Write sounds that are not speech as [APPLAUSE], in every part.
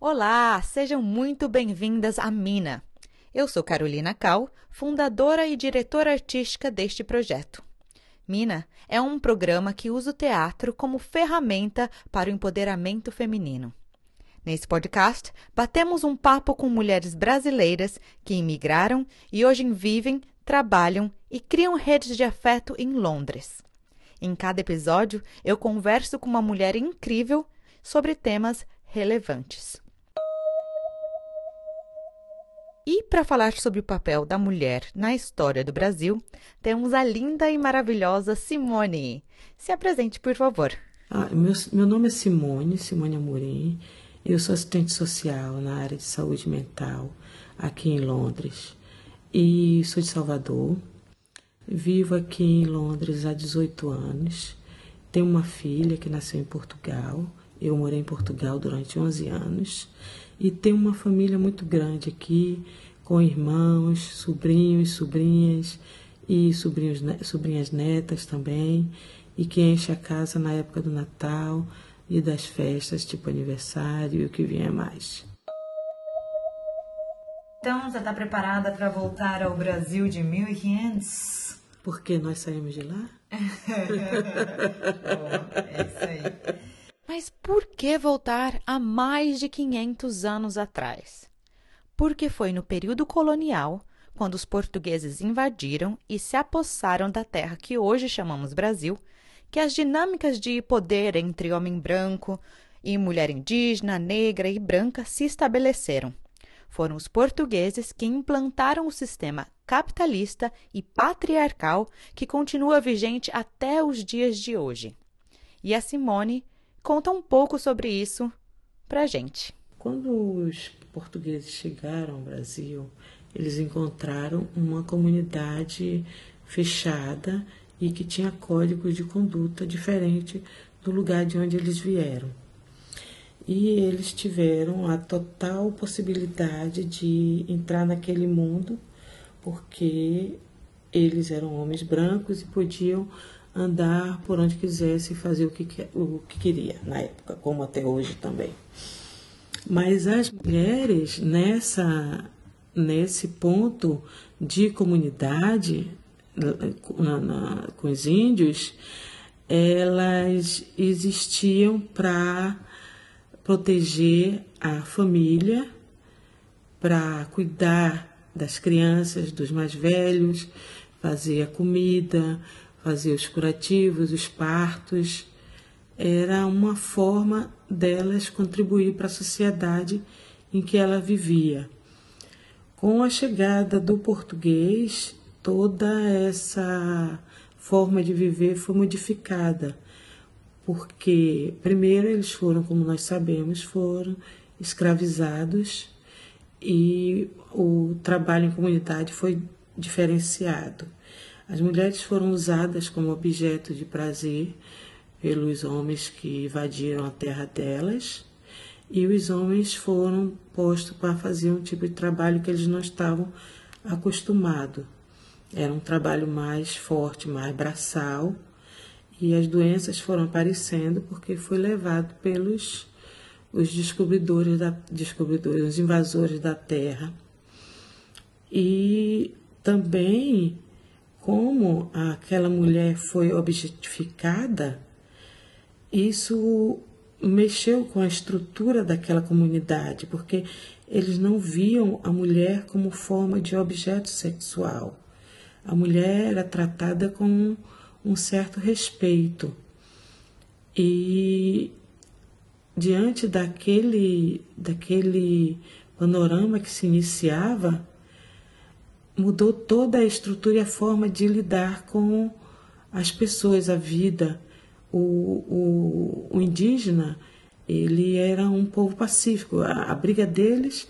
Olá, sejam muito bem-vindas à Mina. Eu sou Carolina Cal, fundadora e diretora artística deste projeto. Mina é um programa que usa o teatro como ferramenta para o empoderamento feminino. Nesse podcast, batemos um papo com mulheres brasileiras que imigraram e hoje vivem, trabalham e criam redes de afeto em Londres. Em cada episódio, eu converso com uma mulher incrível sobre temas relevantes. E para falar sobre o papel da mulher na história do Brasil, temos a linda e maravilhosa Simone. Se apresente, por favor. Ah, meu, meu nome é Simone, Simone Amorim. Eu sou assistente social na área de saúde mental aqui em Londres. E sou de Salvador. Vivo aqui em Londres há 18 anos. Tenho uma filha que nasceu em Portugal. Eu morei em Portugal durante 11 anos e tem uma família muito grande aqui, com irmãos, sobrinhos, sobrinhas e sobrinhos, sobrinhas netas também, e que enche a casa na época do Natal e das festas, tipo aniversário e o que vier mais. Então, já está preparada para voltar ao Brasil de 1500? Porque nós saímos de lá? [LAUGHS] é isso aí. Mas por que voltar a mais de 500 anos atrás? Porque foi no período colonial, quando os portugueses invadiram e se apossaram da terra que hoje chamamos Brasil, que as dinâmicas de poder entre homem branco e mulher indígena, negra e branca se estabeleceram. Foram os portugueses que implantaram o sistema capitalista e patriarcal que continua vigente até os dias de hoje. E a Simone conta um pouco sobre isso para gente. Quando os portugueses chegaram ao Brasil, eles encontraram uma comunidade fechada e que tinha códigos de conduta diferente do lugar de onde eles vieram. E eles tiveram a total possibilidade de entrar naquele mundo porque eles eram homens brancos e podiam andar por onde quisesse e fazer o que, o que queria na época, como até hoje também. Mas as mulheres nessa nesse ponto de comunidade na, na, com os índios, elas existiam para proteger a família, para cuidar das crianças, dos mais velhos, fazer a comida, fazer os curativos, os partos, era uma forma delas contribuir para a sociedade em que ela vivia. Com a chegada do português, toda essa forma de viver foi modificada, porque primeiro eles foram, como nós sabemos, foram escravizados e o trabalho em comunidade foi diferenciado. As mulheres foram usadas como objeto de prazer pelos homens que invadiram a terra delas, e os homens foram postos para fazer um tipo de trabalho que eles não estavam acostumados. Era um trabalho mais forte, mais braçal, e as doenças foram aparecendo porque foi levado pelos os descobridores da descobridores, os invasores da terra. E também como aquela mulher foi objetificada, isso mexeu com a estrutura daquela comunidade, porque eles não viam a mulher como forma de objeto sexual. A mulher era tratada com um certo respeito. E diante daquele, daquele panorama que se iniciava, mudou toda a estrutura e a forma de lidar com as pessoas, a vida. O, o, o indígena, ele era um povo pacífico. A, a briga deles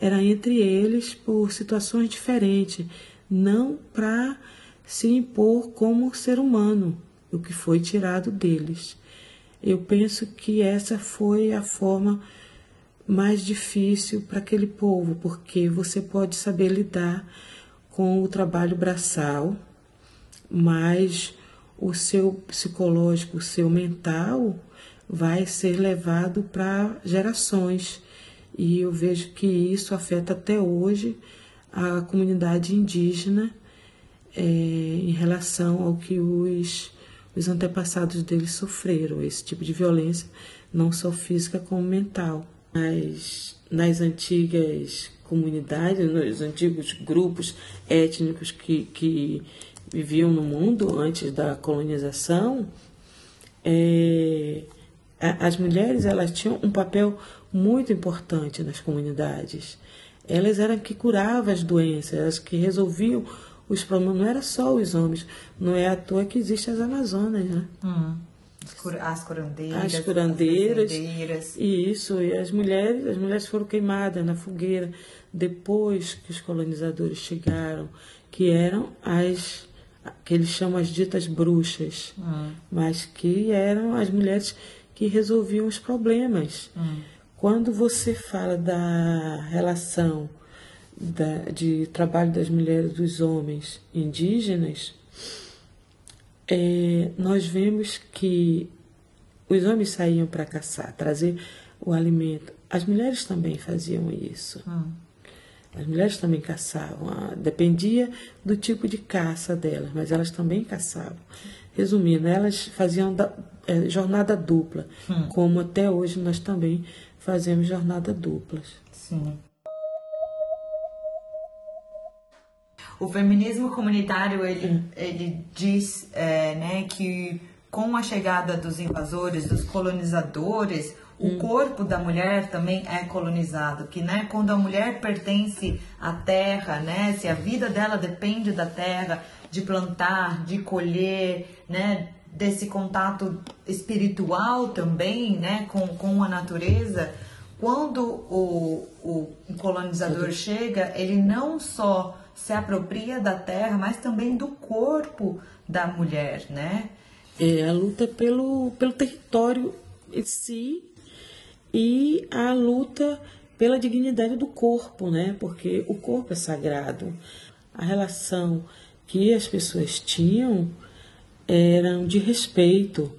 era entre eles por situações diferentes, não para se impor como ser humano, o que foi tirado deles. Eu penso que essa foi a forma mais difícil para aquele povo, porque você pode saber lidar com o trabalho braçal, mas o seu psicológico, o seu mental vai ser levado para gerações. E eu vejo que isso afeta até hoje a comunidade indígena é, em relação ao que os, os antepassados deles sofreram, esse tipo de violência, não só física como mental. Mas nas antigas comunidades, nos antigos grupos étnicos que, que viviam no mundo antes da colonização, é, as mulheres elas tinham um papel muito importante nas comunidades. Elas eram que curavam as doenças, elas que resolviam os problemas. Não era só os homens. Não é à toa que existem as Amazonas, né? Hum. As curandeiras. As curandeiras. As isso, e as mulheres, as mulheres foram queimadas na fogueira depois que os colonizadores chegaram, que eram as que eles chamam as ditas bruxas, hum. mas que eram as mulheres que resolviam os problemas. Hum. Quando você fala da relação da, de trabalho das mulheres e dos homens indígenas, é, nós vemos que os homens saíam para caçar, trazer o alimento. As mulheres também faziam isso. Hum. As mulheres também caçavam, ah, dependia do tipo de caça delas, mas elas também caçavam. Resumindo, elas faziam da, é, jornada dupla, hum. como até hoje nós também fazemos jornada duplas. Sim. O feminismo comunitário ele, ele diz é, né, que com a chegada dos invasores, dos colonizadores, o hum. corpo da mulher também é colonizado, que né, quando a mulher pertence à terra, né, se a vida dela depende da terra, de plantar, de colher, né, desse contato espiritual também, né, com, com a natureza, quando o, o colonizador chega, ele não só se apropria da terra, mas também do corpo da mulher, né? É a luta pelo, pelo território em si e a luta pela dignidade do corpo, né? Porque o corpo é sagrado. A relação que as pessoas tinham eram de respeito,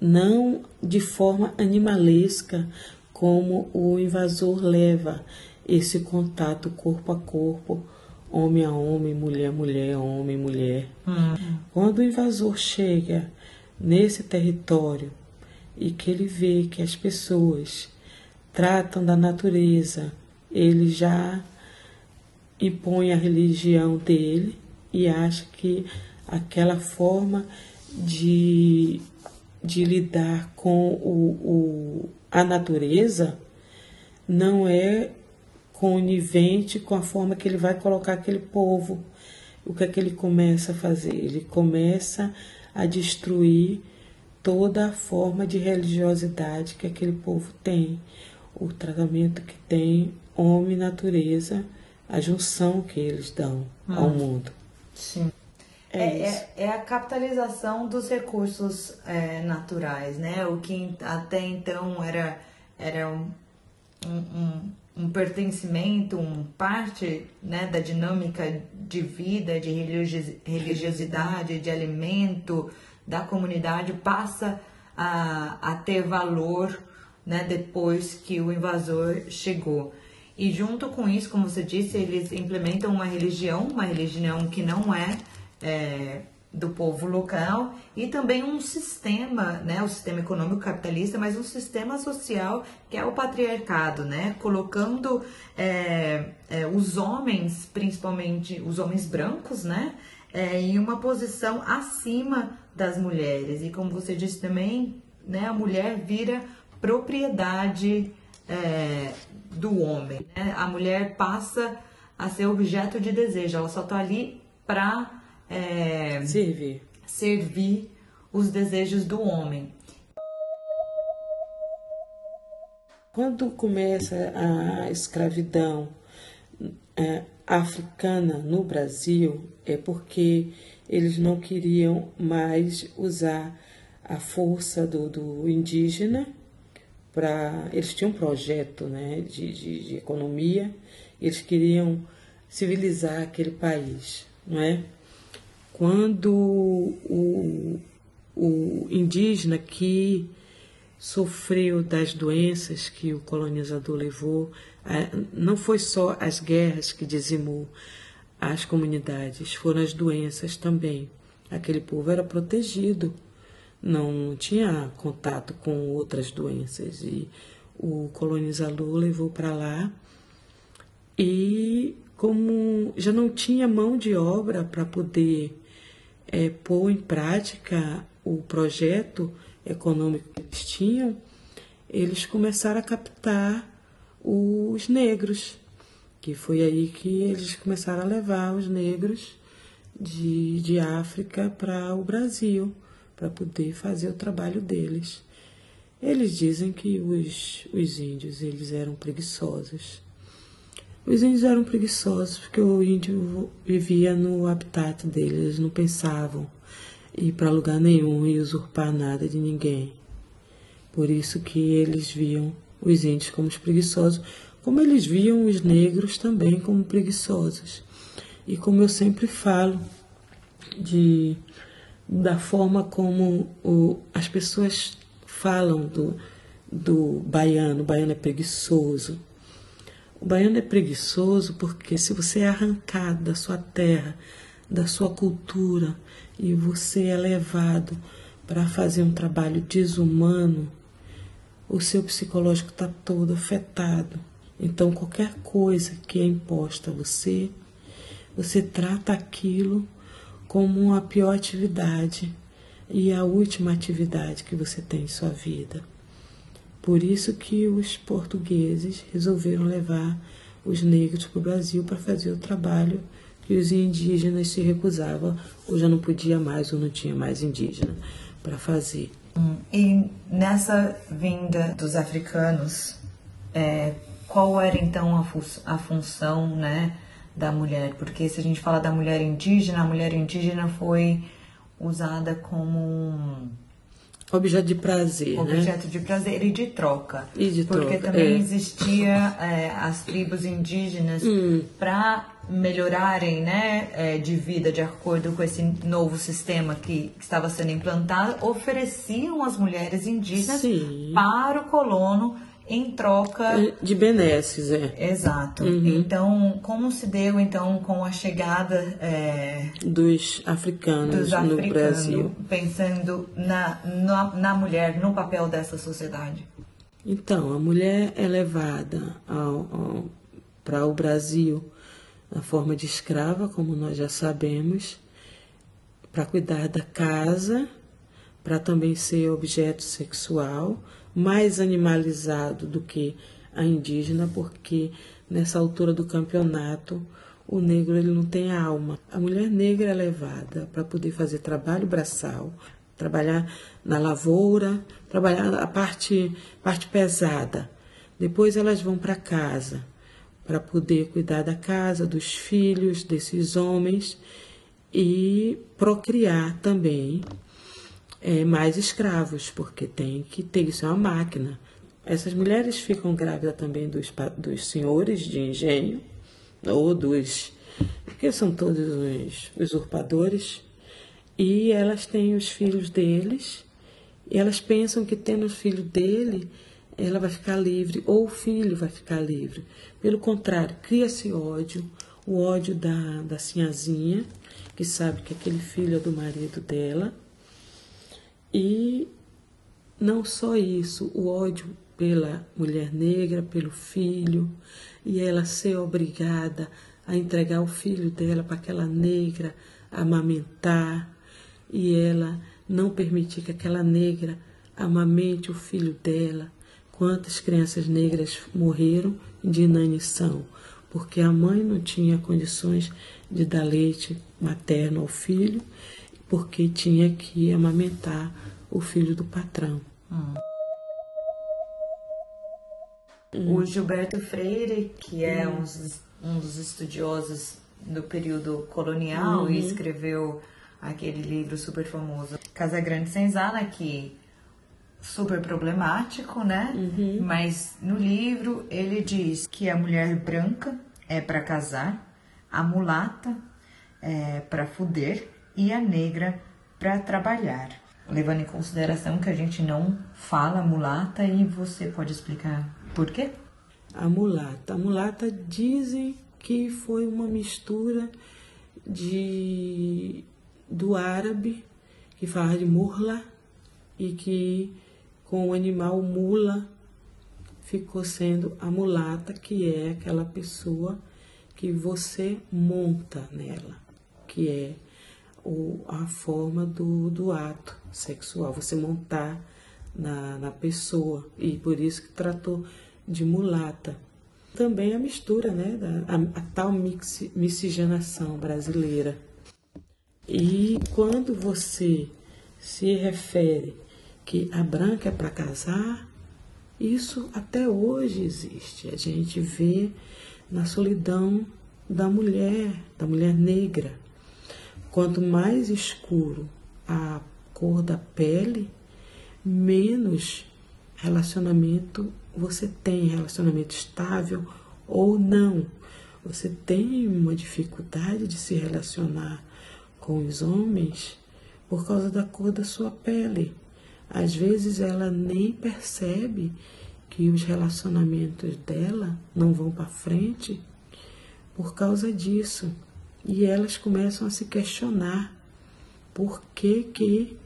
não de forma animalesca, como o invasor leva esse contato corpo a corpo, homem a homem, mulher a mulher, homem a mulher. Uhum. Quando o invasor chega nesse território e que ele vê que as pessoas tratam da natureza, ele já impõe a religião dele e acha que aquela forma de, de lidar com o, o, a natureza não é conivente com a forma que ele vai colocar aquele povo. O que é que ele começa a fazer? Ele começa a destruir toda a forma de religiosidade que aquele povo tem, o tratamento que tem homem e natureza, a junção que eles dão hum. ao mundo. Sim. É, é, é, é, a capitalização dos recursos é, naturais, né? O que até então era, era um, um, um pertencimento, um parte né, da dinâmica de vida, de religiosidade, de alimento, da comunidade passa a, a ter valor né, depois que o invasor chegou. E junto com isso, como você disse, eles implementam uma religião, uma religião que não é, é do povo local e também um sistema, né, o sistema econômico capitalista, mas um sistema social que é o patriarcado, né, colocando é, é, os homens, principalmente os homens brancos, né, é, em uma posição acima das mulheres. E como você disse também, né, a mulher vira propriedade é, do homem. Né? A mulher passa a ser objeto de desejo, ela só está ali para é, servir. servir os desejos do homem. Quando começa a escravidão é, africana no Brasil, é porque eles não queriam mais usar a força do, do indígena para. Eles tinham um projeto né, de, de, de economia, eles queriam civilizar aquele país, não é? Quando o, o indígena que sofreu das doenças que o colonizador levou, não foi só as guerras que dizimou as comunidades, foram as doenças também. Aquele povo era protegido, não tinha contato com outras doenças e o colonizador levou para lá e como já não tinha mão de obra para poder é, pôr em prática o projeto econômico que eles tinham, eles começaram a captar os negros, que foi aí que eles começaram a levar os negros de, de África para o Brasil, para poder fazer o trabalho deles. Eles dizem que os, os índios eles eram preguiçosos. Os índios eram preguiçosos porque o índio vivia no habitat deles, eles não pensavam ir para lugar nenhum e usurpar nada de ninguém. Por isso que eles viam os índios como os preguiçosos, como eles viam os negros também como preguiçosos. E como eu sempre falo, de, da forma como o, as pessoas falam do, do baiano, o baiano é preguiçoso. O baiano é preguiçoso porque se você é arrancado da sua terra, da sua cultura, e você é levado para fazer um trabalho desumano, o seu psicológico está todo afetado. Então, qualquer coisa que é imposta a você, você trata aquilo como a pior atividade e a última atividade que você tem em sua vida. Por isso que os portugueses resolveram levar os negros para o Brasil para fazer o trabalho que os indígenas se recusavam, ou já não podia mais, ou não tinha mais indígena para fazer. Hum, e nessa vinda dos africanos, é, qual era então a, fu a função né, da mulher? Porque se a gente fala da mulher indígena, a mulher indígena foi usada como Objeto de prazer, né? Objeto né? de prazer e de troca. E de Porque troca, também é. existia é, as tribos indígenas hum. para melhorarem né, é, de vida de acordo com esse novo sistema que, que estava sendo implantado, ofereciam as mulheres indígenas Sim. para o colono em troca é, de benesses, é. Exato. Uhum. Então, como se deu então com a chegada é, dos africanos dos no africanos, Brasil? Pensando na, na, na mulher, no papel dessa sociedade. Então, a mulher é levada para o Brasil na forma de escrava, como nós já sabemos, para cuidar da casa, para também ser objeto sexual, mais animalizado do que a indígena, porque nessa altura do campeonato o negro ele não tem alma. A mulher negra é levada para poder fazer trabalho braçal, trabalhar na lavoura, trabalhar a parte, parte pesada. Depois elas vão para casa para poder cuidar da casa, dos filhos desses homens e procriar também é, mais escravos, porque tem que ter isso é uma máquina. Essas mulheres ficam grávidas também dos, dos senhores de engenho ou dos porque são todos os usurpadores e elas têm os filhos deles e elas pensam que tendo os filhos dele ela vai ficar livre ou o filho vai ficar livre. Pelo contrário, cria-se ódio, o ódio da, da sinhazinha, que sabe que aquele filho é do marido dela. E não só isso, o ódio pela mulher negra, pelo filho, e ela ser obrigada a entregar o filho dela para aquela negra amamentar, e ela não permitir que aquela negra amamente o filho dela, Quantas crianças negras morreram de inanição, porque a mãe não tinha condições de dar leite materno ao filho, porque tinha que amamentar o filho do patrão. Hum. O Gilberto Freire, que é um, um, dos estudiosos do período colonial uhum. e escreveu aquele livro super famoso, Casa Grande Senzala, que super problemático, né? Uhum. Mas no livro ele diz que a mulher branca é para casar, a mulata é para fuder e a negra para trabalhar. Levando em consideração que a gente não fala mulata e você pode explicar por quê? A mulata. A mulata dizem que foi uma mistura de do árabe que fala de murla e que com o animal mula ficou sendo a mulata, que é aquela pessoa que você monta nela, que é o, a forma do, do ato sexual, você montar na, na pessoa, e por isso que tratou de mulata. Também a mistura, né, da, a, a tal mix, miscigenação brasileira. E quando você se refere que a branca é para casar, isso até hoje existe. A gente vê na solidão da mulher, da mulher negra. Quanto mais escuro a cor da pele, menos relacionamento você tem, relacionamento estável ou não. Você tem uma dificuldade de se relacionar com os homens por causa da cor da sua pele. Às vezes ela nem percebe que os relacionamentos dela não vão para frente por causa disso. E elas começam a se questionar por que que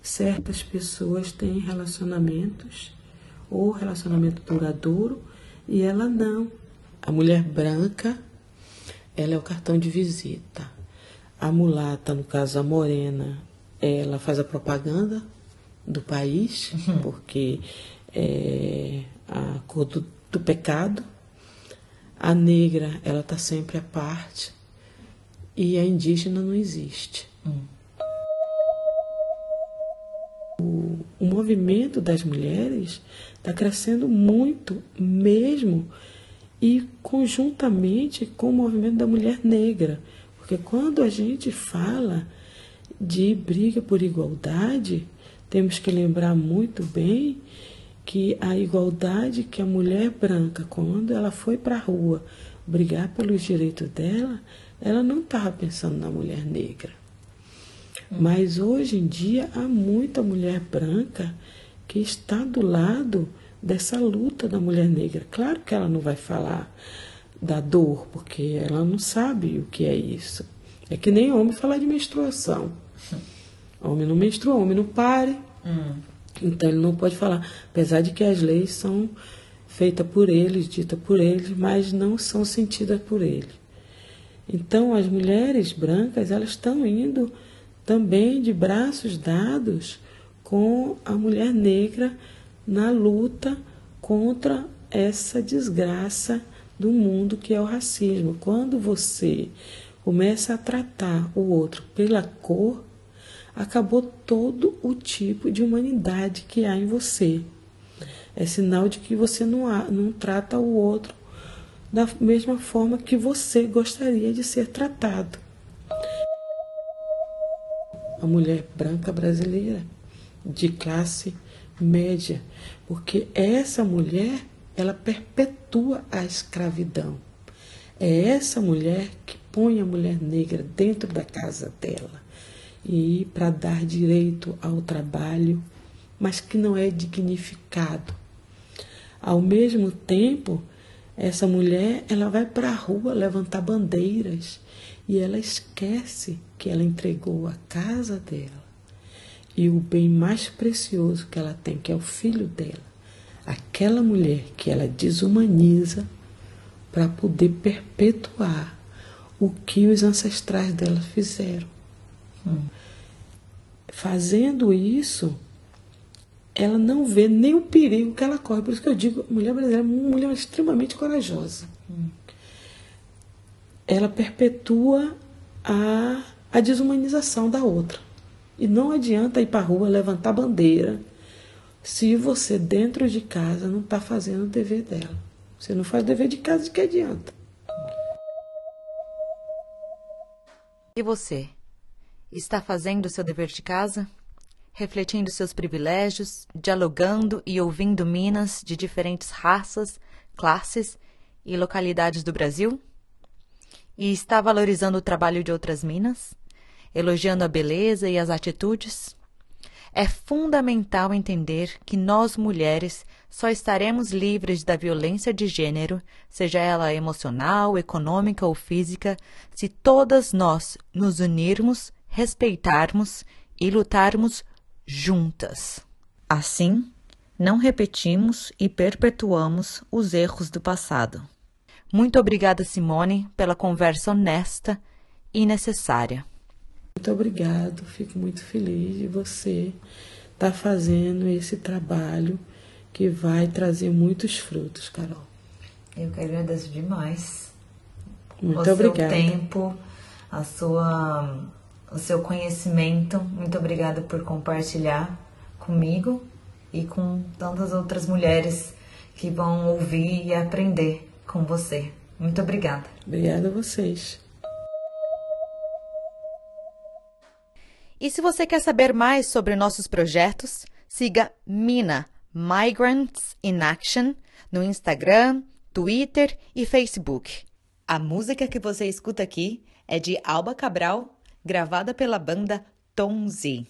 certas pessoas têm relacionamentos ou relacionamento duradouro e ela não. A mulher branca, ela é o cartão de visita. A mulata, no caso a morena, ela faz a propaganda do país, uhum. porque é a cor do, do pecado. A negra, ela está sempre à parte. E a indígena não existe. Uhum. O, o movimento das mulheres está crescendo muito, mesmo e conjuntamente com o movimento da mulher negra. Porque quando a gente fala de briga por igualdade, temos que lembrar muito bem que a igualdade que a mulher branca, quando ela foi para a rua brigar pelos direitos dela, ela não estava pensando na mulher negra. Mas hoje em dia há muita mulher branca que está do lado dessa luta da mulher negra. Claro que ela não vai falar da dor, porque ela não sabe o que é isso. É que nem homem falar de menstruação. Homem não menstrua, homem não pare. Hum. Então ele não pode falar. Apesar de que as leis são feitas por eles, ditas por eles, mas não são sentidas por ele. Então as mulheres brancas elas estão indo também de braços dados com a mulher negra na luta contra essa desgraça do mundo que é o racismo. Quando você começa a tratar o outro pela cor, acabou todo o tipo de humanidade que há em você. É sinal de que você não, há, não trata o outro da mesma forma que você gostaria de ser tratado. A mulher branca brasileira, de classe média, porque essa mulher, ela perpetua a escravidão. É essa mulher que põe a mulher negra dentro da casa dela e para dar direito ao trabalho, mas que não é dignificado. Ao mesmo tempo, essa mulher ela vai para a rua levantar bandeiras e ela esquece que ela entregou a casa dela e o bem mais precioso que ela tem, que é o filho dela. Aquela mulher que ela desumaniza para poder perpetuar o que os ancestrais dela fizeram. Hum. Fazendo isso, ela não vê nem o perigo que ela corre. Por isso que eu digo, mulher brasileira é uma mulher extremamente corajosa. Hum. Ela perpetua a, a desumanização da outra. E não adianta ir para a rua levantar bandeira se você dentro de casa não está fazendo o dever dela. Você não faz o dever de casa, de que adianta? E você? Está fazendo o seu dever de casa? Refletindo seus privilégios, dialogando e ouvindo minas de diferentes raças, classes e localidades do Brasil? E está valorizando o trabalho de outras minas? Elogiando a beleza e as atitudes? É fundamental entender que nós mulheres só estaremos livres da violência de gênero, seja ela emocional, econômica ou física, se todas nós nos unirmos, respeitarmos e lutarmos juntas. Assim, não repetimos e perpetuamos os erros do passado. Muito obrigada, Simone, pela conversa honesta e necessária. Muito obrigado, fico muito feliz de você estar tá fazendo esse trabalho que vai trazer muitos frutos, Carol. Eu que agradeço demais. Muito o obrigada. O seu tempo, a sua o seu conhecimento. Muito obrigada por compartilhar comigo e com tantas outras mulheres que vão ouvir e aprender com você. Muito obrigada. Obrigada a vocês. E se você quer saber mais sobre nossos projetos, siga Mina Migrants in Action no Instagram, Twitter e Facebook. A música que você escuta aqui é de Alba Cabral gravada pela banda Tom Z.